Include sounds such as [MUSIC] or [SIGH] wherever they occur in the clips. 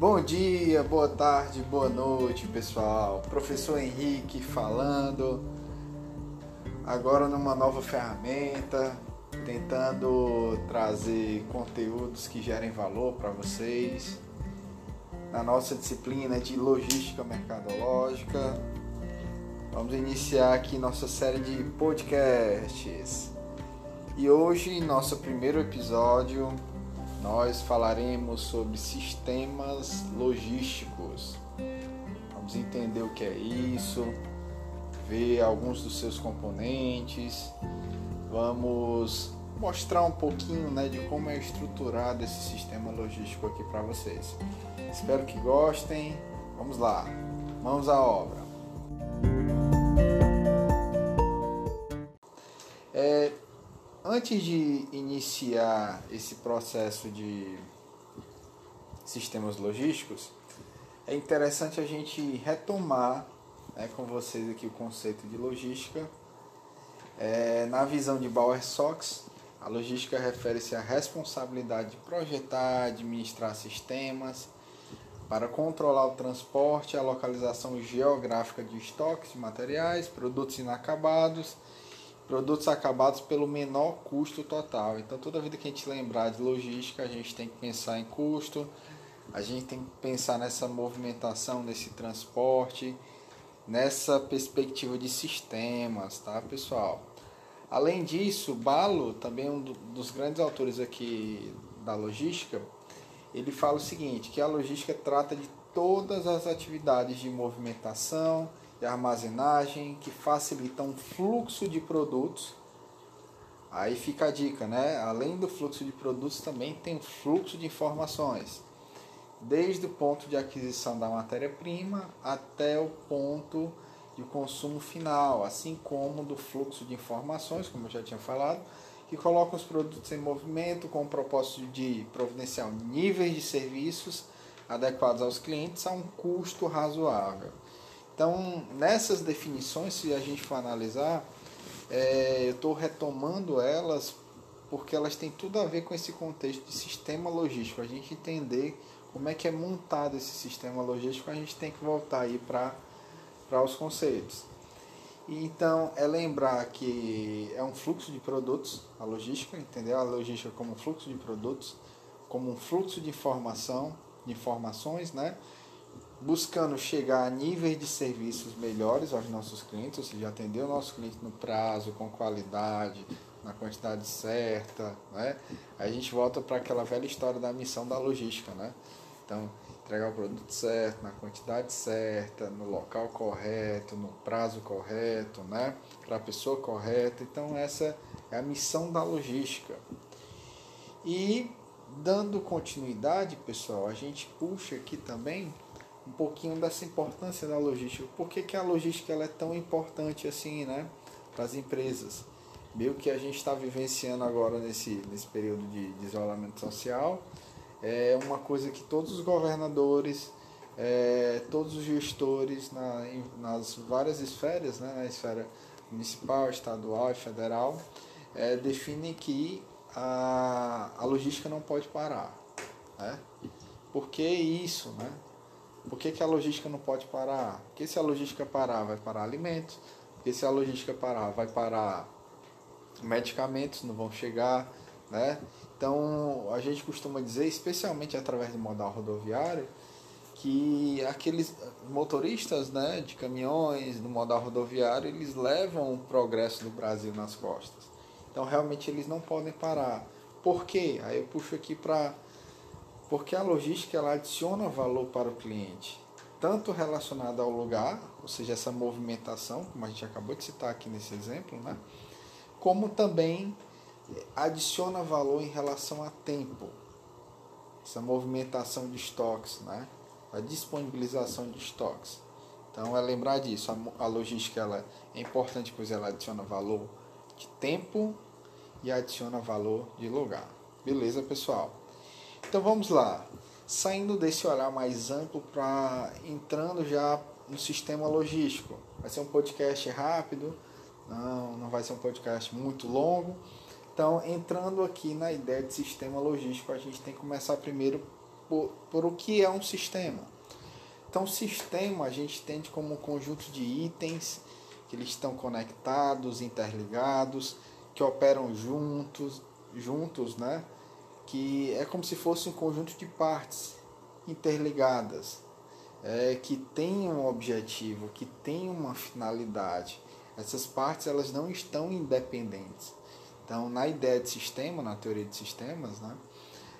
Bom dia, boa tarde, boa noite, pessoal. Professor Henrique falando. Agora numa nova ferramenta, tentando trazer conteúdos que gerem valor para vocês. Na nossa disciplina de logística mercadológica, vamos iniciar aqui nossa série de podcasts. E hoje, nosso primeiro episódio, nós falaremos sobre sistemas logísticos. Vamos entender o que é isso, ver alguns dos seus componentes, vamos mostrar um pouquinho né, de como é estruturado esse sistema logístico aqui para vocês. Espero que gostem. Vamos lá, mãos à obra. É, antes de iniciar esse processo de sistemas logísticos, é interessante a gente retomar né, com vocês aqui o conceito de logística. É, na visão de Bauer Sox, a logística refere-se à responsabilidade de projetar, administrar sistemas para controlar o transporte, a localização geográfica de estoques de materiais, produtos inacabados produtos acabados pelo menor custo total. Então, toda vida que a gente lembrar de logística, a gente tem que pensar em custo, a gente tem que pensar nessa movimentação, nesse transporte, nessa perspectiva de sistemas, tá, pessoal? Além disso, Balo, também um dos grandes autores aqui da logística, ele fala o seguinte, que a logística trata de todas as atividades de movimentação, de armazenagem que facilitam o fluxo de produtos. Aí fica a dica, né? Além do fluxo de produtos, também tem o fluxo de informações, desde o ponto de aquisição da matéria-prima até o ponto de consumo final, assim como do fluxo de informações, como eu já tinha falado, que coloca os produtos em movimento com o propósito de providenciar níveis de serviços adequados aos clientes a um custo razoável. Então, nessas definições, se a gente for analisar, é, eu estou retomando elas porque elas têm tudo a ver com esse contexto de sistema logístico. A gente entender como é que é montado esse sistema logístico, a gente tem que voltar aí para os conceitos. Então, é lembrar que é um fluxo de produtos, a logística, entendeu? A logística como um fluxo de produtos, como um fluxo de informação, de informações, né? Buscando chegar a níveis de serviços melhores aos nossos clientes, ou seja, atender o nosso cliente no prazo, com qualidade, na quantidade certa, né? Aí a gente volta para aquela velha história da missão da logística, né? Então, entregar o produto certo, na quantidade certa, no local correto, no prazo correto, né? Para a pessoa correta. Então, essa é a missão da logística. E dando continuidade, pessoal, a gente puxa aqui também um pouquinho dessa importância da logística. Por que, que a logística ela é tão importante assim, né, para as empresas? Meio que a gente está vivenciando agora nesse, nesse período de, de, isolamento social, é uma coisa que todos os governadores, é, todos os gestores na, nas várias esferas, né, na esfera municipal, estadual e federal, é, definem que a, a logística não pode parar. Né? Por que isso? Né? Por que, que a logística não pode parar? Porque se a logística parar, vai parar alimentos. Porque se a logística parar, vai parar medicamentos, não vão chegar, né? Então, a gente costuma dizer, especialmente através do modal rodoviário, que aqueles motoristas né, de caminhões no modal rodoviário, eles levam o progresso do Brasil nas costas. Então, realmente, eles não podem parar. Por quê? Aí eu puxo aqui para porque a logística ela adiciona valor para o cliente, tanto relacionado ao lugar, ou seja, essa movimentação, como a gente acabou de citar aqui nesse exemplo, né? como também adiciona valor em relação a tempo, essa movimentação de estoques, né? a disponibilização de estoques. Então é lembrar disso, a, logística ela é importante pois ela adiciona valor de tempo e adiciona valor de lugar. Beleza, pessoal? Então vamos lá. Saindo desse olhar mais amplo para entrando já no sistema logístico. Vai ser um podcast rápido, não, não vai ser um podcast muito longo. Então, entrando aqui na ideia de sistema logístico, a gente tem que começar primeiro por, por o que é um sistema. Então, sistema a gente entende como um conjunto de itens que eles estão conectados, interligados, que operam juntos, juntos, né? Que é como se fosse um conjunto de partes interligadas, é, que tem um objetivo, que tem uma finalidade. Essas partes elas não estão independentes. Então, na ideia de sistema, na teoria de sistemas, né,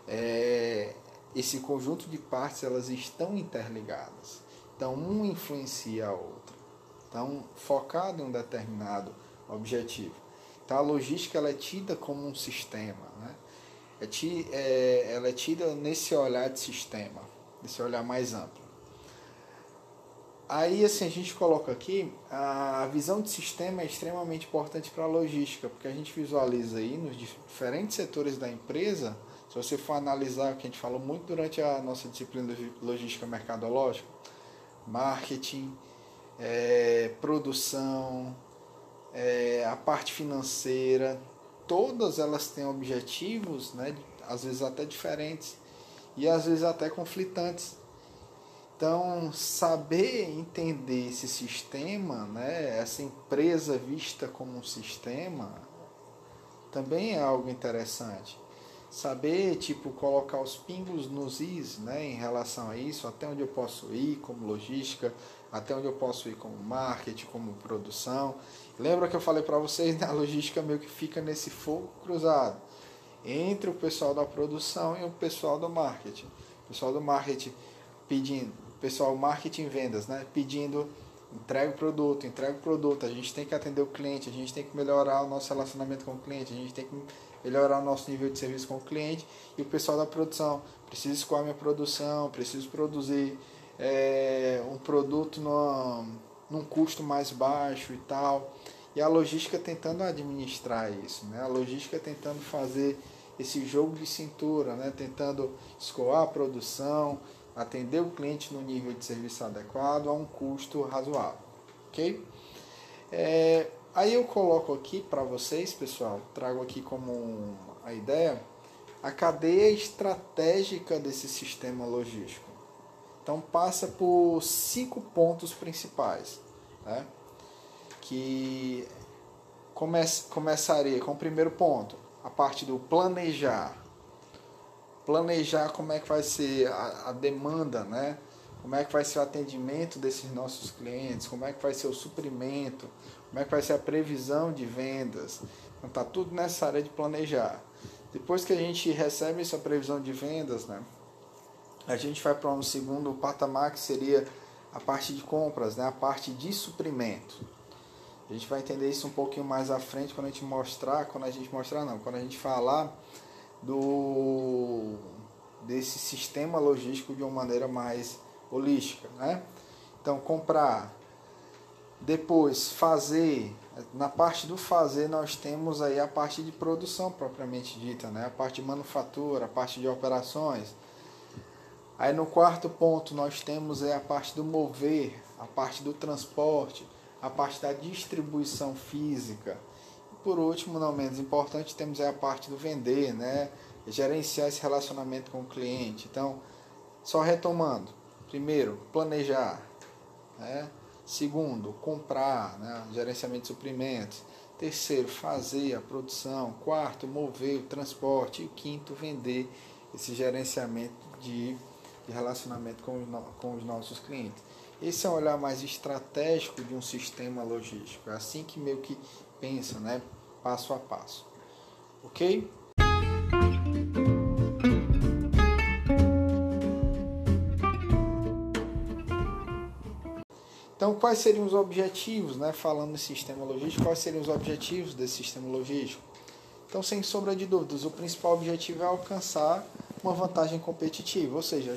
é, esse conjunto de partes elas estão interligadas. Então, um influencia a outra. Então, focado em um determinado objetivo. Então, a logística ela é tida como um sistema. Né? É, é, ela é tida nesse olhar de sistema, nesse olhar mais amplo. Aí, assim, a gente coloca aqui, a visão de sistema é extremamente importante para a logística, porque a gente visualiza aí nos diferentes setores da empresa, se você for analisar que a gente falou muito durante a nossa disciplina de logística mercadológica, marketing, é, produção, é, a parte financeira, todas elas têm objetivos, né, às vezes até diferentes e às vezes até conflitantes. Então, saber entender esse sistema, né, essa empresa vista como um sistema, também é algo interessante. Saber, tipo, colocar os pingos nos is, né, em relação a isso, até onde eu posso ir como logística, até onde eu posso ir como marketing, como produção. Lembra que eu falei para vocês, né, a logística meio que fica nesse fogo cruzado entre o pessoal da produção e o pessoal do marketing. O pessoal do marketing pedindo pessoal marketing vendas, né? Pedindo entrega o produto, entrega o produto. A gente tem que atender o cliente, a gente tem que melhorar o nosso relacionamento com o cliente, a gente tem que melhorar o nosso nível de serviço com o cliente. E o pessoal da produção, preciso escoar minha produção, preciso produzir é, um produto no, num custo mais baixo e tal. E a logística tentando administrar isso, né? A logística tentando fazer esse jogo de cintura, né? Tentando escoar a produção, atender o cliente no nível de serviço adequado a um custo razoável, ok? É, aí eu coloco aqui para vocês, pessoal, trago aqui como a ideia a cadeia estratégica desse sistema logístico. Então passa por cinco pontos principais, né? que come começaria com o primeiro ponto, a parte do planejar, planejar como é que vai ser a, a, demanda, né? Como é que vai ser o atendimento desses nossos clientes, como é que vai ser o suprimento, como é que vai ser a previsão de vendas. Então tá tudo nessa área de planejar. Depois que a gente recebe essa previsão de vendas, né? A gente vai para um segundo patamar que seria a parte de compras, né? A parte de suprimento. A gente vai entender isso um pouquinho mais à frente quando a gente mostrar, quando a gente mostrar não, quando a gente falar do desse sistema logístico de uma maneira mais holística, né? Então comprar, depois fazer, na parte do fazer nós temos aí a parte de produção propriamente dita, né? A parte de manufatura, a parte de operações. Aí no quarto ponto nós temos aí a parte do mover, a parte do transporte, a parte da distribuição física por último, não menos importante, temos a parte do vender, né? gerenciar esse relacionamento com o cliente. Então, só retomando. Primeiro, planejar. Né? Segundo, comprar, né? gerenciamento de suprimentos. Terceiro, fazer a produção. Quarto, mover o transporte. E quinto, vender esse gerenciamento de, de relacionamento com os, com os nossos clientes. Esse é um olhar mais estratégico de um sistema logístico. É assim que meio que pensa, né? Passo a passo. Ok? Então, quais seriam os objetivos, né? falando em sistema logístico, quais seriam os objetivos desse sistema logístico? Então, sem sombra de dúvidas, o principal objetivo é alcançar uma vantagem competitiva, ou seja,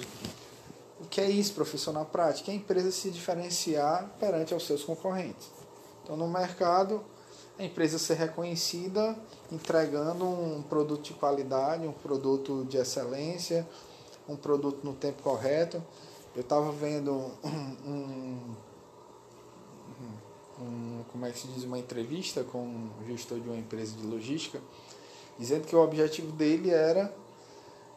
o que é isso, professor, na prática? É a empresa se diferenciar perante aos seus concorrentes. Então, no mercado, a empresa ser reconhecida entregando um produto de qualidade, um produto de excelência, um produto no tempo correto. Eu estava vendo um, um, como é que se diz, uma entrevista com um gestor de uma empresa de logística, dizendo que o objetivo dele era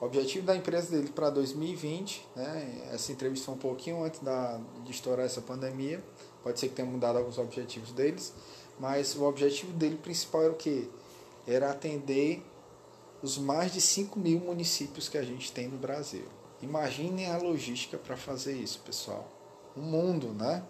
O objetivo da empresa dele para 2020, né, essa entrevista foi um pouquinho antes da, de estourar essa pandemia, pode ser que tenha mudado alguns objetivos deles, mas o objetivo dele principal era o quê? Era atender os mais de 5 mil municípios que a gente tem no Brasil. Imaginem a logística para fazer isso, pessoal. O mundo, né?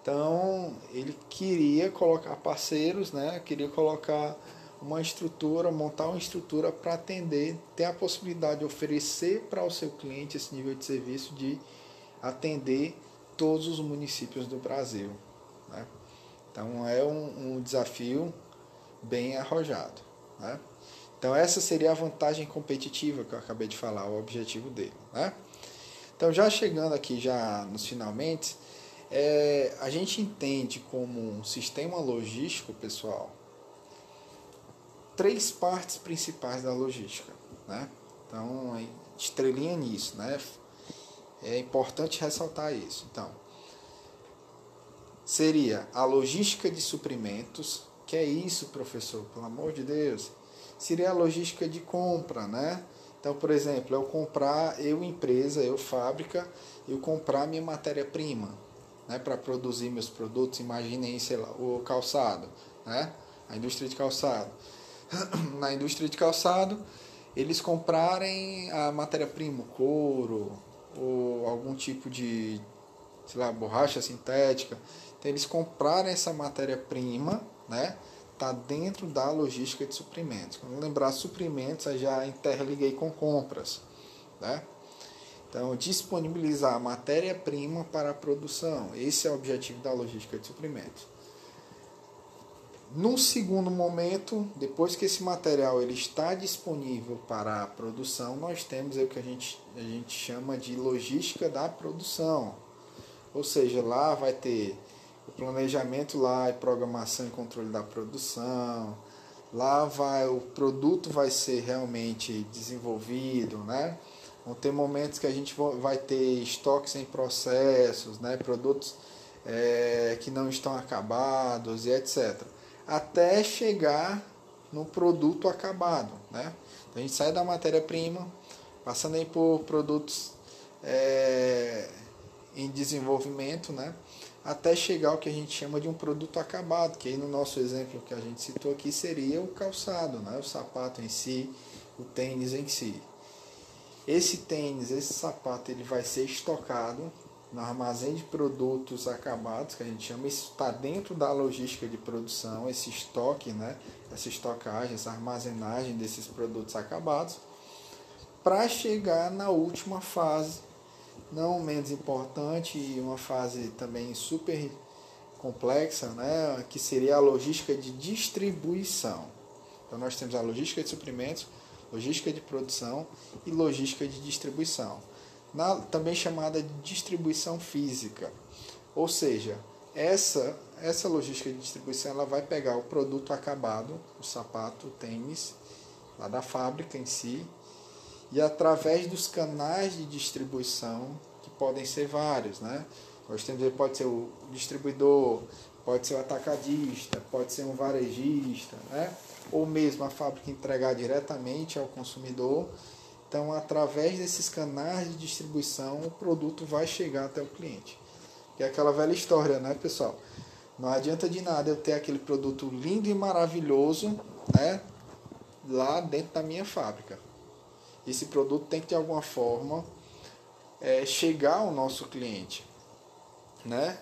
Então, ele queria colocar parceiros, né? Queria colocar uma estrutura, montar uma estrutura para atender, ter a possibilidade de oferecer para o seu cliente esse nível de serviço de atender todos os municípios do Brasil. Né? Então é um, um, desafio bem arrojado. Né? Então essa seria a vantagem competitiva que eu acabei de falar, o objetivo dele. Né? Então já chegando aqui já nos finalmente, é, a gente entende como um sistema logístico, pessoal, três partes principais da logística. Né? Então, estrelinha nisso. Né? É importante ressaltar isso. Então, seria a logística de suprimentos. Que é isso, professor? Pelo amor de Deus. Seria a logística de compra, né? Então, por exemplo, eu comprar, eu empresa, eu fábrica, eu comprar minha matéria-prima, né, para produzir meus produtos. Imaginem, sei lá, o calçado, né? A indústria de calçado. [CLEARS THROAT] na indústria de calçado, eles comprarem a matéria-prima, couro ou algum tipo de, sei lá, borracha sintética. Então eles comprarem essa matéria-prima, né? Tá dentro da logística de suprimentos. Quando lembrar suprimentos, eu já interliguei com compras, né? Então, disponibilizar matéria-prima para a produção. Esse é o objetivo da logística de suprimentos. Num segundo momento, depois que esse material ele está disponível para a produção, nós temos o que a gente, a gente chama de logística da produção. Ou seja, lá vai ter o planejamento lá e programação e controle da produção. Lá vai o produto vai ser realmente desenvolvido, né? Vão ter momentos que a gente vai ter estoques em processos, né? Produtos é, que não estão acabados e etc até chegar no produto acabado. Né? Então, a gente sai da matéria-prima, passando aí por produtos é, em desenvolvimento, né? até chegar ao que a gente chama de um produto acabado, que aí no nosso exemplo que a gente citou aqui seria o calçado, né? o sapato em si, o tênis em si. Esse tênis, esse sapato, ele vai ser estocado no armazém de produtos acabados, que a gente chama, isso está dentro da logística de produção, esse estoque, né? essa estocagem, essa armazenagem desses produtos acabados, para chegar na última fase, não menos importante, e uma fase também super complexa, né? que seria a logística de distribuição. Então nós temos a logística de suprimentos, logística de produção e logística de distribuição na, também chamada de distribuição física. Ou seja, essa, essa logística de distribuição ela vai pegar o produto acabado, o sapato, o tênis, lá da fábrica em si, e através dos canais de distribuição, que podem ser vários, né? Nós temos, pode ser o distribuidor, pode ser o atacadista, pode ser um varejista, né? ou mesmo a fábrica entregar diretamente ao consumidor então, através desses canais de distribuição, o produto vai chegar até o cliente. Que é aquela velha história, né, pessoal? Não adianta de nada eu ter aquele produto lindo e maravilhoso, né, lá dentro da minha fábrica. Esse produto tem que de alguma forma é, chegar ao nosso cliente, né?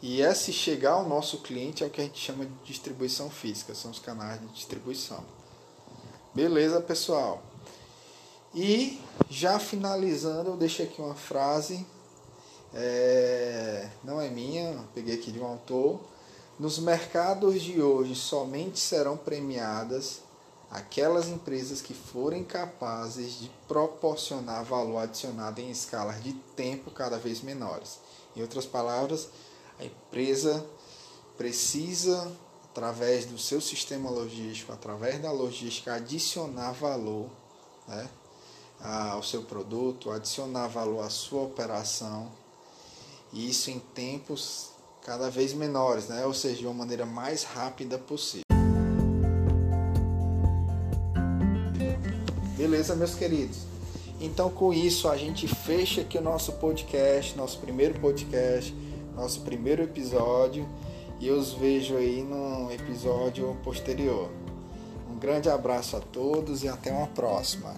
E esse chegar ao nosso cliente é o que a gente chama de distribuição física, são os canais de distribuição. Beleza, pessoal? E já finalizando, eu deixei aqui uma frase, é, não é minha, peguei aqui de um autor. Nos mercados de hoje somente serão premiadas aquelas empresas que forem capazes de proporcionar valor adicionado em escalas de tempo cada vez menores. Em outras palavras, a empresa precisa, através do seu sistema logístico, através da logística, adicionar valor né, ao seu produto, adicionar valor à sua operação, e isso em tempos cada vez menores, né? ou seja, de uma maneira mais rápida possível. Beleza, meus queridos? Então, com isso, a gente fecha aqui o nosso podcast, nosso primeiro podcast, nosso primeiro episódio. E eu os vejo aí no episódio posterior. Um grande abraço a todos e até uma próxima.